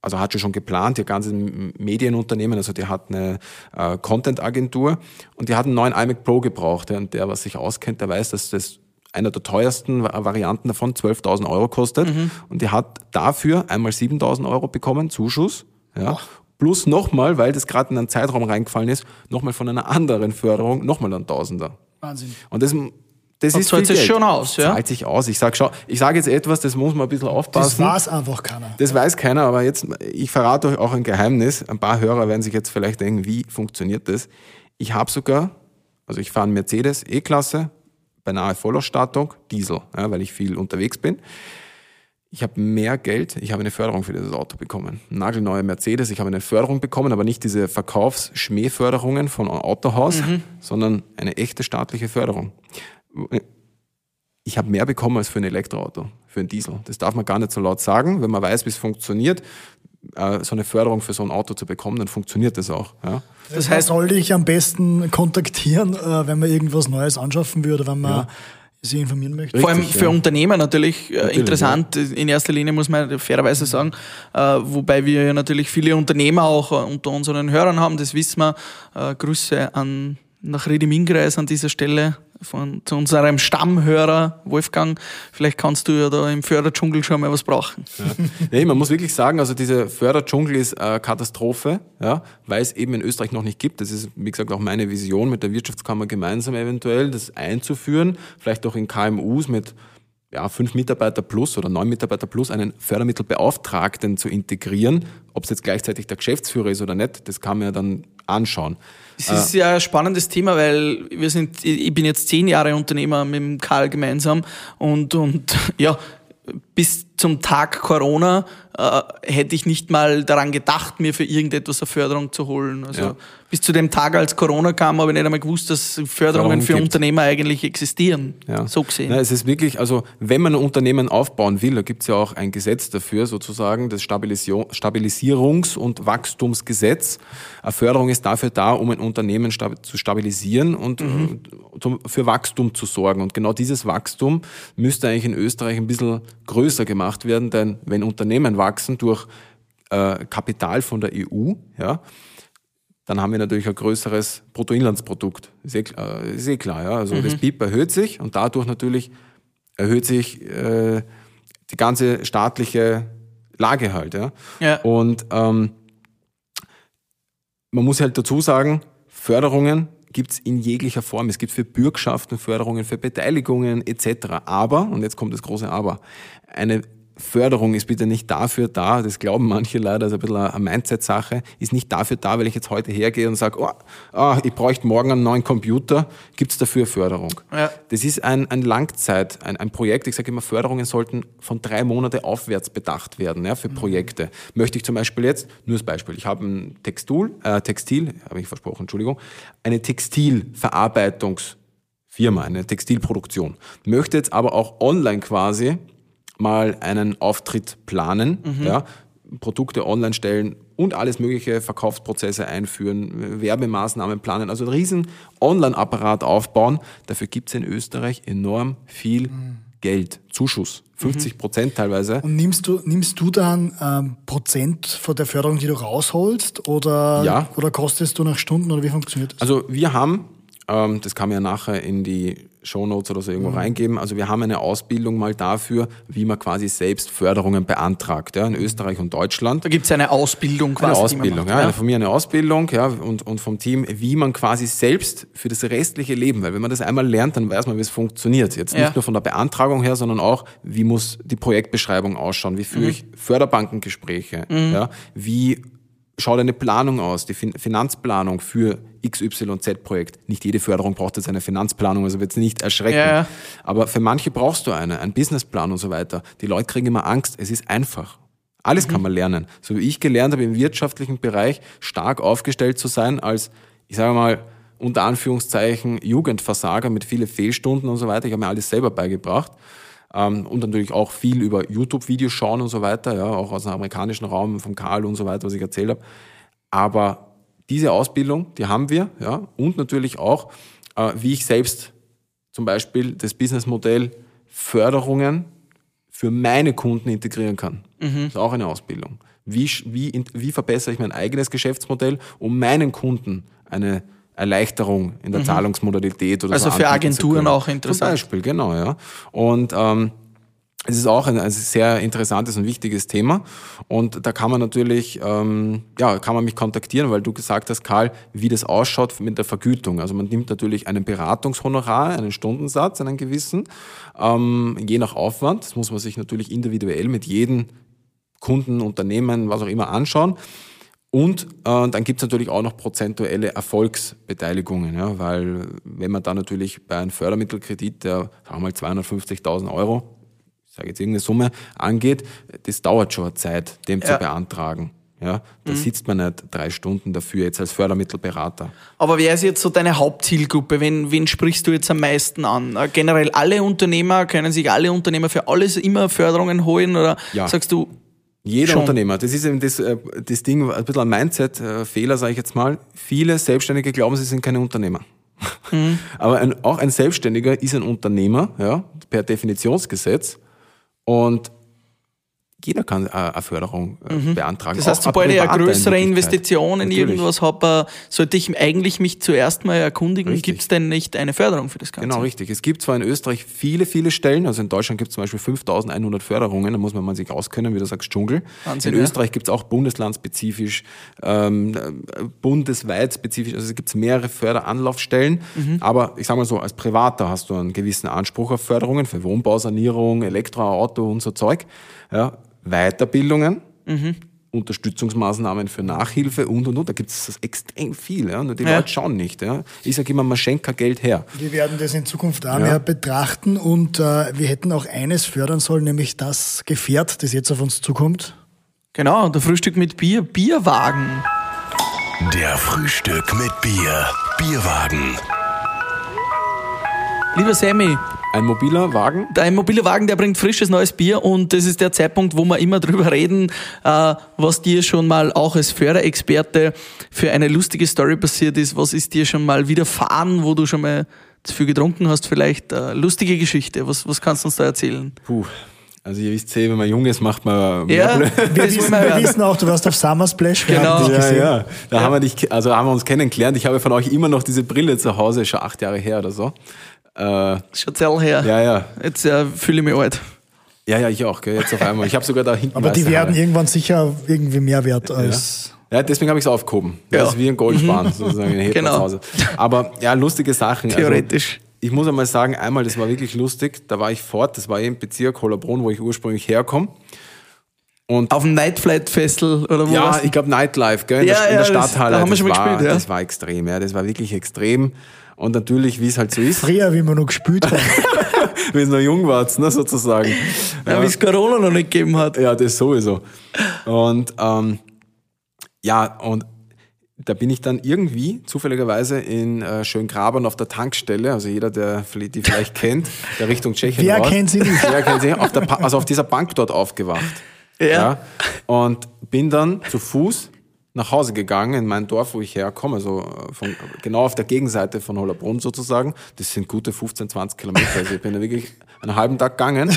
also hat sie schon geplant, ihr ganzes Medienunternehmen, also die hat eine äh, Content-Agentur und die hat einen neuen iMac Pro gebraucht. Ja, und der, was sich auskennt, der weiß, dass das einer der teuersten Varianten davon 12.000 Euro kostet. Mhm. Und die hat dafür einmal 7.000 Euro bekommen, Zuschuss. Ja. Oh. Plus nochmal, weil das gerade in einen Zeitraum reingefallen ist, nochmal von einer anderen Förderung nochmal ein Tausender. Wahnsinn. Und das das, das ist zahlt sich schon aus, ja? Zahlt sich aus. Ich sage jetzt etwas, das muss man ein bisschen aufpassen. Das weiß einfach keiner. Das weiß keiner, aber jetzt, ich verrate euch auch ein Geheimnis. Ein paar Hörer werden sich jetzt vielleicht denken, wie funktioniert das? Ich habe sogar, also ich fahre einen Mercedes E-Klasse, beinahe Vollausstattung, Diesel, ja, weil ich viel unterwegs bin. Ich habe mehr Geld, ich habe eine Förderung für dieses Auto bekommen. Nagelneue Mercedes, ich habe eine Förderung bekommen, aber nicht diese Verkaufsschmähförderungen von Autohaus, mhm. sondern eine echte staatliche Förderung ich habe mehr bekommen als für ein Elektroauto, für ein Diesel. Das darf man gar nicht so laut sagen. Wenn man weiß, wie es funktioniert, äh, so eine Förderung für so ein Auto zu bekommen, dann funktioniert das auch. Ja. Das heißt, soll ich am besten kontaktieren, äh, wenn man irgendwas Neues anschaffen würde, wenn man ja. sich informieren möchte? Vor allem für ja. Unternehmer natürlich, äh, natürlich interessant. Ja. In erster Linie muss man fairerweise sagen, wobei wir ja natürlich viele Unternehmer auch unter unseren Hörern haben, das wissen wir. Grüße an nach Redi Mingreis an dieser Stelle von, zu unserem Stammhörer Wolfgang. Vielleicht kannst du ja da im Förderdschungel schon mal was brauchen. Ja. Nee, man muss wirklich sagen, also diese Förderdschungel ist eine Katastrophe, ja, weil es eben in Österreich noch nicht gibt. Das ist, wie gesagt, auch meine Vision mit der Wirtschaftskammer gemeinsam eventuell, das einzuführen, vielleicht auch in KMUs mit ja, fünf Mitarbeiter plus oder neun Mitarbeiter plus einen Fördermittelbeauftragten zu integrieren. Ob es jetzt gleichzeitig der Geschäftsführer ist oder nicht, das kann man ja dann anschauen. Es ist ja ein spannendes Thema, weil wir sind, ich bin jetzt zehn Jahre Unternehmer mit Karl gemeinsam und, und [LAUGHS] ja, bis zum Tag Corona äh, hätte ich nicht mal daran gedacht, mir für irgendetwas eine Förderung zu holen. Also Ja. bis zu dem Tag, als Corona kam, habe ich nicht einmal gewusst, dass Förderungen Förderung für gibt. Unternehmer eigentlich existieren. Ja. So gesehen. Na, es ist wirklich, also wenn man ein Unternehmen aufbauen will, da gibt es ja auch ein Gesetz dafür, sozusagen, das Stabilisierungs- und Wachstumsgesetz. Eine Förderung ist dafür da, um ein Unternehmen zu stabilisieren und Mhm. für Wachstum zu sorgen. Und genau dieses Wachstum müsste eigentlich in Österreich ein bisschen größer gemacht werden, denn wenn Unternehmen wachsen durch äh, Kapital von der EU, ja, dann haben wir natürlich ein größeres Bruttoinlandsprodukt. Ist eh, klar- äh, ist eh klar, ja. Also das BIP erhöht sich und dadurch natürlich erhöht sich äh, die ganze staatliche Lage halt, ja. Ja. Und ähm, man muss halt dazu sagen, Förderungen gibt's in jeglicher Form. Es gibt für Bürgschaften Förderungen, für Beteiligungen etc. Aber, und jetzt kommt das große Aber, eine Förderung ist bitte nicht dafür da, das glauben manche leider, das ist ein bisschen eine Mindset-Sache, ist nicht dafür da, weil ich jetzt heute hergehe und sage, oh, ah, ich bräuchte morgen einen neuen Computer, gibt's dafür Förderung. Ja. Das ist ein, ein Langzeit, ein, ein Projekt. Ich sage immer, Förderungen sollten von drei Monate aufwärts bedacht werden ja, für Projekte. Möchte ich zum Beispiel jetzt, nur das Beispiel, ich habe ein Textil, äh, Textil, habe ich versprochen, Entschuldigung, eine Textilverarbeitungsfirma, eine Textilproduktion. Möchte jetzt aber auch online quasi mal einen Auftritt planen, ja, Produkte online stellen und alles mögliche Verkaufsprozesse einführen, Werbemaßnahmen planen, also einen riesen Online-Apparat aufbauen. Dafür gibt es in Österreich enorm viel Geld, Zuschuss, 50 Prozent teilweise. Und nimmst du, nimmst du dann ähm, Prozent von der Förderung, die du rausholst? Oder, Ja. oder kostest du nach Stunden oder wie funktioniert das? Also wir haben, ähm, das man ja nachher in die Shownotes oder so irgendwo reingeben, also wir haben eine Ausbildung mal dafür, wie man quasi selbst Förderungen beantragt, ja, in Österreich und Deutschland. Da gibt's eine Ausbildung quasi. Eine Ausbildung, macht, ja, von mir eine Ausbildung, ja, und, und vom Team, wie man quasi selbst für das restliche Leben, weil wenn man das einmal lernt, dann weiß man, wie es funktioniert. Jetzt Ja. nicht nur von der Beantragung her, sondern auch, wie muss die Projektbeschreibung ausschauen, wie Mhm. führe ich Förderbankengespräche, ja, wie schaut eine Planung aus, die fin Finanzplanung für XYZ-Projekt. Nicht jede Förderung braucht jetzt eine Finanzplanung, also wird es nicht erschrecken. Ja. Aber für manche brauchst du eine, einen Businessplan und so weiter. Die Leute kriegen immer Angst, es ist einfach. Alles kann man lernen. So wie ich gelernt habe, im wirtschaftlichen Bereich stark aufgestellt zu sein als, ich sage mal, unter Anführungszeichen Jugendversager mit viele Fehlstunden und so weiter. Ich habe mir alles selber beigebracht. Ähm, und natürlich auch viel über YouTube-Videos schauen und so weiter, ja, auch aus dem amerikanischen Raum, vom Karl und so weiter, was ich erzählt habe. Aber diese Ausbildung, die haben wir, ja, und natürlich auch, äh, wie ich selbst zum Beispiel das Businessmodell Förderungen für meine Kunden integrieren kann. Das ist auch eine Ausbildung. Wie, wie, wie verbessere ich mein eigenes Geschäftsmodell, um meinen Kunden eine Erleichterung in der Zahlungsmodalität oder Also so für anbieten zu Agenturen auch interessant. Zum Beispiel, genau, ja. Und ähm, es ist auch ein, ein sehr interessantes und wichtiges Thema. Und da kann man natürlich, ähm, ja, kann man mich kontaktieren, weil du gesagt hast, Karl, wie das ausschaut mit der Vergütung. Also man nimmt natürlich einen Beratungshonorar, einen Stundensatz, einen gewissen, ähm, je nach Aufwand. Das muss man sich natürlich individuell mit jedem Kunden, Unternehmen, was auch immer anschauen. Und äh, dann gibt's natürlich auch noch prozentuelle Erfolgsbeteiligungen, ja, weil wenn man da natürlich bei einem Fördermittelkredit, der sagen wir mal 250.000 Euro, ich sage jetzt irgendeine Summe, angeht, das dauert schon eine Zeit, dem Ja. zu beantragen. Ja, da sitzt man nicht drei Stunden dafür jetzt als Fördermittelberater. Aber wer ist jetzt so deine Hauptzielgruppe? Wen, wen sprichst du jetzt am meisten an? Äh, Generell alle Unternehmer, können sich alle Unternehmer für alles immer Förderungen holen? Oder Ja. sagst du, Jeder Schon. Unternehmer, das ist eben das, äh, das Ding, ein bisschen ein Mindset-Fehler, sage ich jetzt mal. Viele Selbstständige glauben, sie sind keine Unternehmer. [LAUGHS] Aber ein, auch ein Selbstständiger ist ein Unternehmer, ja, per Definitionsgesetz. Und jeder kann äh, eine Förderung äh, beantragen. Mhm. das heißt, sobald ich eine größere. Investition in Natürlich. irgendwas habe, sollte ich eigentlich mich zuerst mal erkundigen, gibt es denn nicht eine Förderung für das Ganze? Genau, richtig. Es gibt zwar in Österreich viele, viele Stellen, also in Deutschland gibt es zum Beispiel 5100 Förderungen, da muss man mal sich auskennen, wie du sagst, Dschungel. Wahnsinn, in ja. Österreich gibt es auch bundeslandspezifisch, ähm, äh, bundesweit spezifisch, also es gibt mehrere Förderanlaufstellen, Mhm. aber ich sage mal so, als Privater hast du einen gewissen Anspruch auf Förderungen für Wohnbausanierung, Elektroauto und so Zeug. Ja, Weiterbildungen Mhm. Unterstützungsmaßnahmen für Nachhilfe und und und. Da gibt es extrem viel. Ja? Nur die Ja. Leute schauen nicht. Ja? Ich sage immer, man schenkt kein Geld her. Wir werden das in Zukunft auch mehr betrachten und äh, wir hätten auch eines fördern sollen, nämlich das Gefährt, das jetzt auf uns zukommt. Genau, der Frühstück mit Bier, Bierwagen. Der Frühstück mit Bier. Bierwagen. Lieber Sammy, Ein mobiler Wagen, dein mobiler Wagen, der bringt frisches neues Bier und das ist der Zeitpunkt, wo wir immer drüber reden, äh, was dir schon mal auch als Förderexperte für eine lustige Story passiert ist. Was ist dir schon mal widerfahren, wo du schon mal zu viel getrunken hast? Vielleicht äh, lustige Geschichte. Was, was kannst du uns da erzählen? puh. Also ihr wisst eh, wenn man jung ist, macht man mehr Ja, [LAUGHS] Wir, wissen, wir wissen auch, du warst auf Summer Splash. Genau. Ja, ja. Da haben wir dich, also haben wir uns kennengelernt. Ich habe von euch immer noch diese Brille zu Hause, ist schon acht Jahre her oder so. Äh, Schon sehr her. ja, ja. Jetzt äh, fühle ich mich alt. Ja, ja, ich auch, gell, jetzt auf einmal. Ich habe sogar da hinten Aber die werden Haare. irgendwann sicher irgendwie mehr wert als. Ja, deswegen habe ich es aufgehoben. Ja. Das ist wie ein Goldsparen, sozusagen, in Genau. zu Hause. Aber ja, lustige Sachen. Theoretisch. Also, ich muss einmal sagen, einmal, das war wirklich lustig, da war ich fort, das war im Bezirk Hollerbrunn, wo ich ursprünglich herkomme. Und Auf dem Nightflight Festival oder wo ja, warst du? ich glaube Nightlife, gell, in, Ja, der, in ja, der das- Stadthalle. da haben wir das, schon mal war, gespielt, ja. das war extrem, ja, das war wirklich extrem. Und natürlich, wie es halt so ist, Früher, wie wir noch gespielt haben. [LAUGHS] wie es noch jung war, ne, sozusagen. Ja, wie es Corona noch nicht gegeben hat. Ja, das sowieso. Und ähm, ja, und da bin ich dann irgendwie zufälligerweise in äh, Schöngrabern auf der Tankstelle, also jeder, der vielleicht- die vielleicht kennt, der Richtung Tschechien Wer raus. kennt sie nicht? Wer kennt sie? Auf der, Pa- also auf dieser Bank dort aufgewacht. Ja. Und bin dann zu Fuß nach Hause gegangen in mein Dorf, wo ich herkomme, also von, genau auf der Gegenseite von Hollerbrunn sozusagen. Das sind gute 15, 20 Kilometer. Also ich bin da wirklich einen halben Tag gegangen.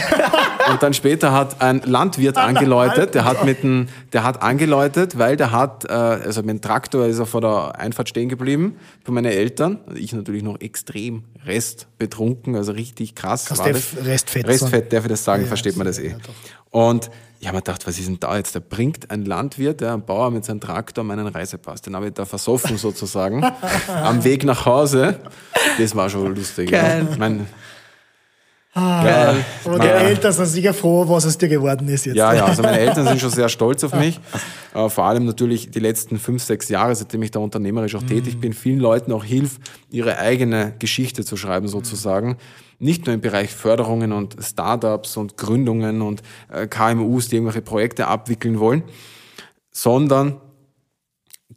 Und dann später hat ein Landwirt angeläutet, der hat mit dem, der hat angeläutet, weil der hat, äh, also mit dem Traktor ist er vor der Einfahrt stehen geblieben, für meine Eltern. Ich natürlich noch extrem restbetrunken, also richtig krass. War das. Restfett? Restfett, darf ich das sagen, Ja, versteht man das eh. Und ich habe mir gedacht, was ist denn da jetzt? Da bringt ein Landwirt, ja, ein Bauer mit seinem Traktor meinen Reisepass. Den habe ich da versoffen [LAUGHS] sozusagen, am Weg nach Hause. Das war schon lustig. Geil. Ja. Mein, Geil. Aber die Eltern sind sicher froh, was aus dir geworden ist jetzt. ja, ja, also meine Eltern sind schon sehr stolz auf mich. Äh, vor allem natürlich die letzten fünf, sechs Jahre, seitdem ich da unternehmerisch auch tätig bin, vielen Leuten auch hilf, ihre eigene Geschichte zu schreiben sozusagen. Nicht nur im Bereich Förderungen und Startups und Gründungen und äh, KMUs, die irgendwelche Projekte abwickeln wollen, sondern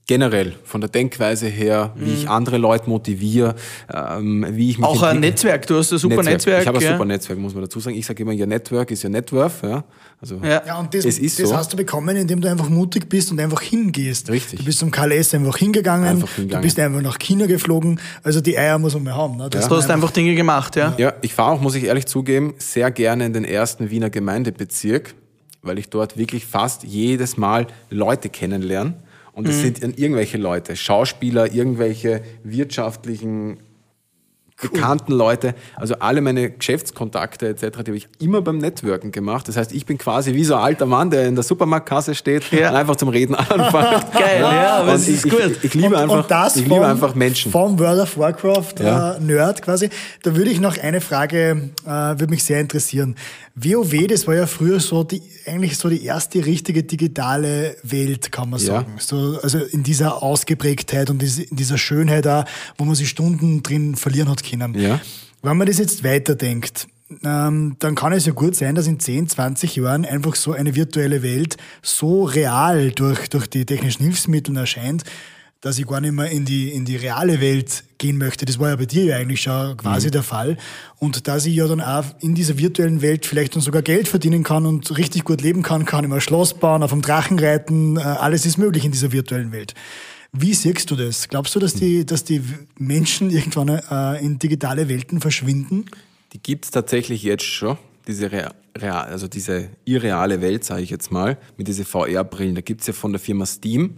generell von der Denkweise her, wie ich andere Leute motiviere, ähm, wie ich mich Auch ein. Netzwerk, du hast ein super Netzwerk. Ich habe ein ja. super Netzwerk, muss man dazu sagen. Ich sage immer, your network is your net worth. Ja? Also, Ja. Ja, und das, Es ist das so. hast du bekommen, indem du einfach mutig bist und einfach hingehst. Richtig. Du bist zum KLS einfach hingegangen, Einfach hingegangen. du bist einfach nach China geflogen. Also die Eier muss man mal haben. Ne? Das Du hast einfach Dinge gemacht, ja. Ja, ich fahre auch, muss ich ehrlich zugeben, sehr gerne in den ersten Wiener Gemeindebezirk, weil ich dort wirklich fast jedes Mal Leute kennenlerne. Und es sind dann irgendwelche Leute, Schauspieler, irgendwelche wirtschaftlichen bekannten Leute, also alle meine Geschäftskontakte etc., die habe ich immer beim Networken gemacht. Das heißt, ich bin quasi wie so ein alter Mann, der in der Supermarktkasse steht Ja. und einfach zum Reden anfängt. [LAUGHS] Geil, ja, aber Und es ich, ist ich, gut. Ich, liebe einfach, und das ich liebe vom, einfach Menschen. Vom World of Warcraft Ja. äh, Nerd quasi. Da würde ich noch eine Frage, äh, würde mich sehr interessieren. WoW, das war ja früher so die, eigentlich so die erste richtige digitale Welt, kann man Ja. sagen. So, also in dieser Ausgeprägtheit und in dieser Schönheit auch, wo man sich Stunden drin verlieren hat können. Ja. Wenn man das jetzt weiterdenkt, ähm, dann kann es ja gut sein, dass in 10, 20 Jahren einfach so eine virtuelle Welt so real durch, durch die technischen Hilfsmittel erscheint, dass ich gar nicht mehr in die, in die reale Welt gehen möchte. Das war ja bei dir ja eigentlich schon quasi der Fall. Und dass ich ja dann auch in dieser virtuellen Welt vielleicht dann sogar Geld verdienen kann und richtig gut leben kann, kann ein Schloss bauen, auf dem Drachen reiten, äh, alles ist möglich in dieser virtuellen Welt. Wie siehst du das? Glaubst du, dass die, dass die Menschen irgendwann äh, in digitale Welten verschwinden? Die gibt's tatsächlich jetzt schon, diese Rea- real, also diese irreale Welt, sage ich jetzt mal, mit diese VR-Brillen. Da gibt's ja von der Firma Steam,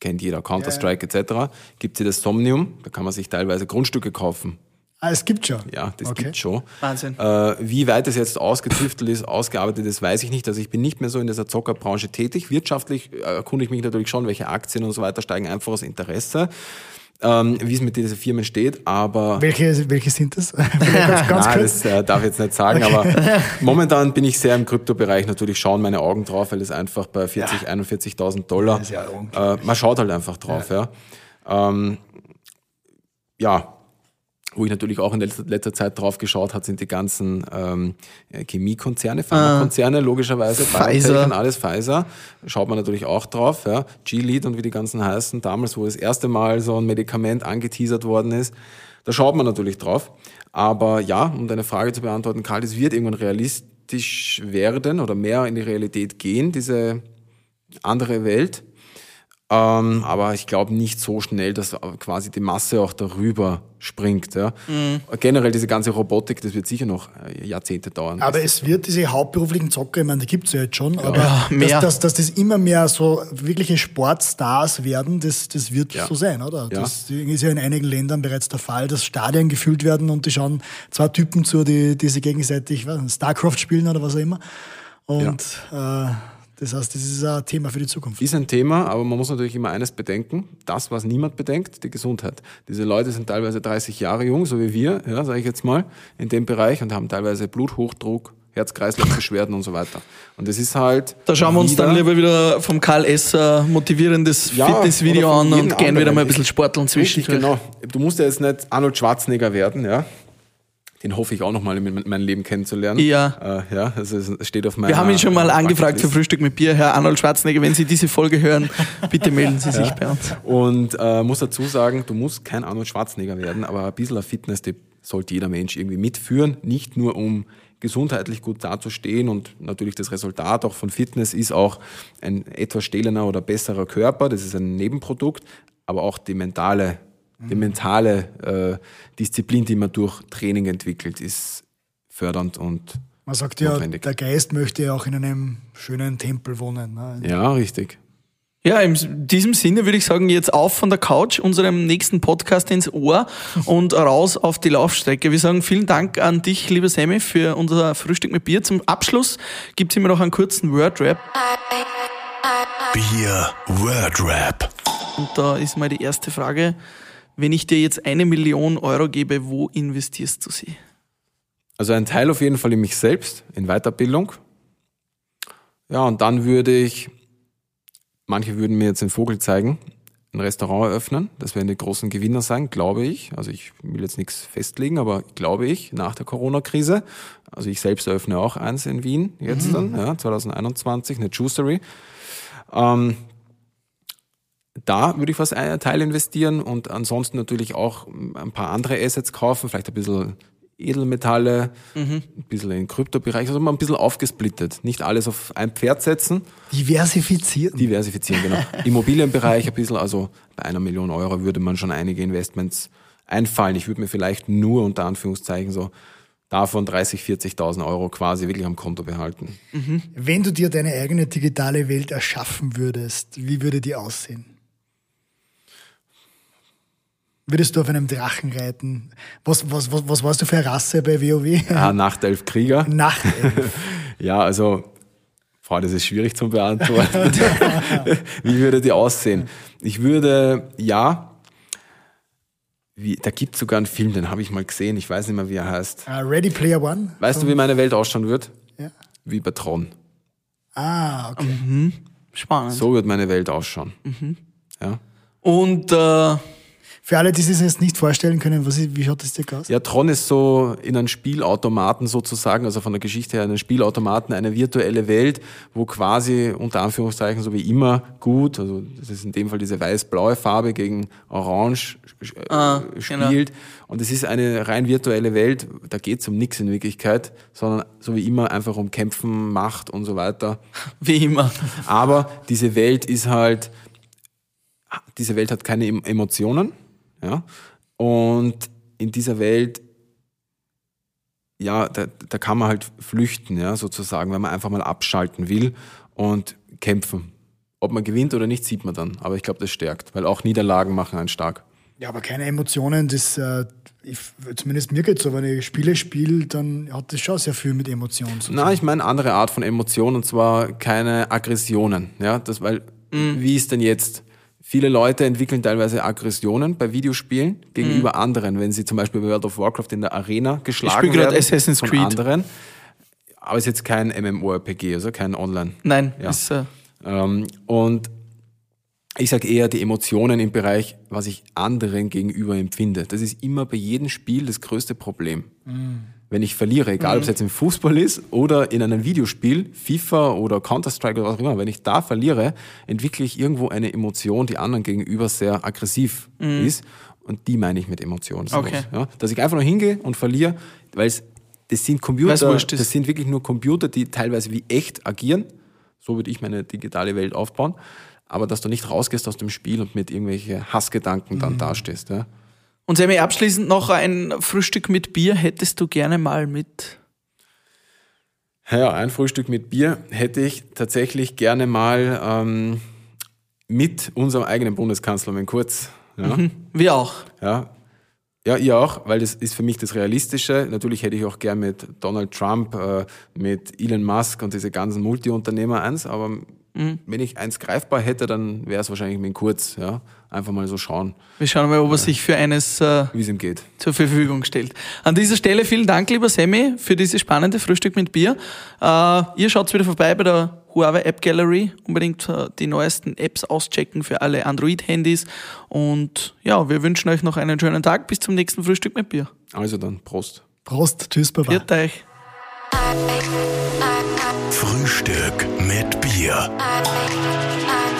kennt jeder, Counter-Strike etc., gibt's ja das Somnium, da kann man sich teilweise Grundstücke kaufen. Ah, es gibt schon. Ja, das Okay. gibt's schon. Wahnsinn. Äh, wie weit es jetzt ausgetüftelt ist, ausgearbeitet ist, weiß ich nicht. Also ich bin nicht mehr so in dieser Zockerbranche tätig. Wirtschaftlich äh, erkunde ich mich natürlich schon, welche Aktien und so weiter steigen einfach aus Interesse. ähm, wie es mit diesen Firmen steht, aber Welche, welche sind das? [LAUGHS] ganz, ganz [LAUGHS] Nein, das äh, darf ich jetzt nicht sagen, aber [LAUGHS] momentan bin ich sehr im Kryptobereich. Natürlich schauen meine Augen drauf, weil es einfach bei 40, 41.000 Dollar, ist ja äh, man schaut halt einfach drauf, ja. Ähm, ja, wo ich natürlich auch in letzter, letzter Zeit drauf geschaut hat, sind die ganzen ähm, Chemiekonzerne, Pharmakonzerne, logischerweise, Pfizer. Und alles Pfizer. Schaut man natürlich auch drauf, ja. G-Lead und wie die ganzen heißen, damals, wo das erste Mal so ein Medikament angeteasert worden ist, da schaut man natürlich drauf. Aber ja, um deine Frage zu beantworten, Karl, es wird irgendwann realistisch werden oder mehr in die Realität gehen, diese andere Welt. Ähm, aber ich glaube nicht so schnell, dass quasi die Masse auch darüber springt. Ja. Generell diese ganze Robotik, das wird sicher noch äh, Jahrzehnte dauern. Aber es wird diese hauptberuflichen Zocker, ich meine, die gibt's ja jetzt schon, aber Ja, mehr. dass, dass, dass das immer mehr so wirkliche Sportstars werden, das, das wird Ja. so sein, oder? Ja. Das ist ja in einigen Ländern bereits der Fall, dass Stadien gefüllt werden und die schauen zwei Typen zu, die, die sie gegenseitig was, StarCraft spielen oder was auch immer. Und äh, das heißt, das ist ein Thema für die Zukunft. Ist ein Thema, aber man muss natürlich immer eines bedenken. Das, was niemand bedenkt, die Gesundheit. Diese Leute sind teilweise 30 Jahre jung, so wie wir, ja, sage ich jetzt mal, in dem Bereich und haben teilweise Bluthochdruck, Herz-Kreislauf-Beschwerden und so weiter. Und das ist halt. Da schauen wir uns wieder- dann lieber wieder vom Karl Esser motivierendes Ja, Fitnessvideo an und gehen wieder anderen. mal ein bisschen sporteln Richtig, zwischendurch. genau. Du musst ja jetzt nicht Arnold Schwarzenegger werden, ja. Den hoffe ich auch noch mal in mein Leben kennenzulernen. Ja. Äh, ja, also es steht auf meiner Wir haben ihn schon mal angefragt für. Frühstück mit Bier, Herr Arnold Schwarzenegger. Wenn Sie diese Folge hören, [LAUGHS] bitte melden Sie sich bei uns. Und äh, muss dazu sagen, du musst kein Arnold Schwarzenegger werden, aber ein bisschen Fitness-Tipp sollte jeder Mensch irgendwie mitführen. Nicht nur um gesundheitlich gut dazustehen und natürlich das Resultat auch von Fitness ist auch ein etwas stählener oder besserer Körper, das ist ein Nebenprodukt, aber auch die mentale, die mentale äh, Disziplin, die man durch Training entwickelt, ist fördernd und Man sagt ja, Notwendig. der Geist möchte ja auch in einem schönen Tempel wohnen. Ne? ja, richtig. Ja, in diesem Sinne würde ich sagen, jetzt auf von der Couch, unserem nächsten Podcast ins Ohr und raus auf die Laufstrecke. Wir sagen vielen Dank an dich, lieber Sammy, für unser Frühstück mit Bier. Zum Abschluss gibt's immer noch einen kurzen Word-Rap. Bier Word Rap. Und da ist mal die erste Frage. Wenn ich dir jetzt eine Million Euro gebe, wo investierst du sie? Also ein Teil auf jeden Fall in mich selbst, in Weiterbildung. Ja, und dann würde ich, manche würden mir jetzt den Vogel zeigen, ein Restaurant eröffnen. Das werden die großen Gewinner sein, glaube ich. Also ich will jetzt nichts festlegen, aber glaube ich, nach der Corona-Krise. Also ich selbst eröffne auch eins in Wien jetzt dann, ja, 2021, eine Juicery. Ähm, da würde ich was einen Teil investieren und ansonsten natürlich auch ein paar andere Assets kaufen, vielleicht ein bisschen Edelmetalle, ein bisschen in den Kryptobereich, also mal ein bisschen aufgesplittet. Nicht alles auf ein Pferd setzen, Diversifizieren. diversifizieren, genau. [LAUGHS] Immobilienbereich ein bisschen, also bei einer Million Euro würde man schon einige Investments einfallen. Ich würde mir vielleicht nur unter Anführungszeichen so davon 30, 40.000 Euro quasi wirklich am Konto behalten. Wenn du dir deine eigene digitale Welt erschaffen würdest, wie würde die aussehen? Würdest du auf einem Drachen reiten? Was, was, was, was warst du für eine Rasse bei WoW? Ah, Nachtelf Krieger. [LAUGHS] Nachtelf. Ja, also, Frau, das ist schwierig zu beantworten. [LAUGHS] Wie würde die aussehen? Ich würde, ja, wie, da gibt es sogar einen Film, den habe ich mal gesehen, ich weiß nicht mehr, wie er heißt. Ah, Ready Player One? Weißt du, wie meine Welt ausschauen wird? Ja. Wie bei Tron. Ah, okay. Spannend. So wird meine Welt ausschauen. Ja. Und äh, Für alle, die sich das jetzt nicht vorstellen können, was ist, wie schaut das dir aus? Ja, Tron ist so in einem Spielautomaten sozusagen, also von der Geschichte her, einen Spielautomaten, eine virtuelle Welt, wo quasi unter Anführungszeichen so wie immer gut, also das ist in dem Fall diese weiß-blaue Farbe gegen orange äh, Ah, genau. spielt. Und es ist eine rein virtuelle Welt, da geht es um nichts in Wirklichkeit, sondern so wie immer einfach um Kämpfen, Macht und so weiter. [LAUGHS] wie immer. Aber diese Welt ist halt, diese Welt hat keine Em- Emotionen, ja. Und in dieser Welt, ja, da, da kann man halt flüchten, ja, sozusagen, wenn man einfach mal abschalten will und kämpfen. Ob man gewinnt oder nicht, sieht man dann. Aber ich glaube, das stärkt, weil auch Niederlagen machen einen stark. Ja, aber keine Emotionen, das, äh, ich, zumindest mir geht's so, wenn ich Spiele spiele, dann hat das schon sehr viel mit Emotionen zu tun. Na, ich meine eine andere Art von Emotionen, und zwar keine Aggressionen. Ja, das, weil, wie ist denn jetzt? Viele Leute entwickeln teilweise Aggressionen bei Videospielen gegenüber anderen, wenn sie zum Beispiel bei World of Warcraft in der Arena geschlagen spiel grad werden Assassin's von Creed. anderen. Aber ist jetzt kein MMORPG, also kein Online. Nein, Ja. ist, äh, Ähm, und ich sage eher die Emotionen im Bereich, was ich anderen gegenüber empfinde. Das ist immer bei jedem Spiel das größte Problem. Wenn ich verliere, egal ob es jetzt im Fußball ist oder in einem Videospiel, FIFA oder Counter-Strike oder was auch immer, wenn ich da verliere, entwickle ich irgendwo eine Emotion, die anderen gegenüber sehr aggressiv ist. Und die meine ich mit Emotionen. Okay. Ja? Dass ich einfach nur hingehe und verliere, weil es, das sind Computer, das sind wirklich nur Computer, die teilweise wie echt agieren. So würde ich meine digitale Welt aufbauen. Aber dass du nicht rausgehst aus dem Spiel und mit irgendwelchen Hassgedanken Mhm. dann dastehst. Ja. Und Sammy, abschließend noch ein Frühstück mit Bier hättest du gerne mal mit. ja, ein Frühstück mit Bier hätte ich tatsächlich gerne mal ähm, mit unserem eigenen Bundeskanzler, mit Kurz. Ja. Wir auch. Ja. Ja, ihr auch, weil das ist für mich das Realistische. Natürlich hätte ich auch gern mit Donald Trump, äh, mit Elon Musk und diese ganzen Multiunternehmer eins, aber wenn ich eins greifbar hätte, dann wäre es wahrscheinlich mit Kurz. Ja. Einfach mal so schauen, Wir schauen mal, ob er sich für eines äh, wie es ihm geht. zur Verfügung stellt. An dieser Stelle vielen Dank, lieber Sammy, für dieses spannende Frühstück mit Bier. Äh, ihr schaut wieder vorbei bei der Huawei App Gallery. Unbedingt äh, die neuesten Apps auschecken für alle Android-Handys. Und ja, wir wünschen euch noch einen schönen Tag. Bis zum nächsten Frühstück mit Bier. Also dann, Prost. Prost, tschüss, Baba. Viert euch. Frühstück mit Bier. I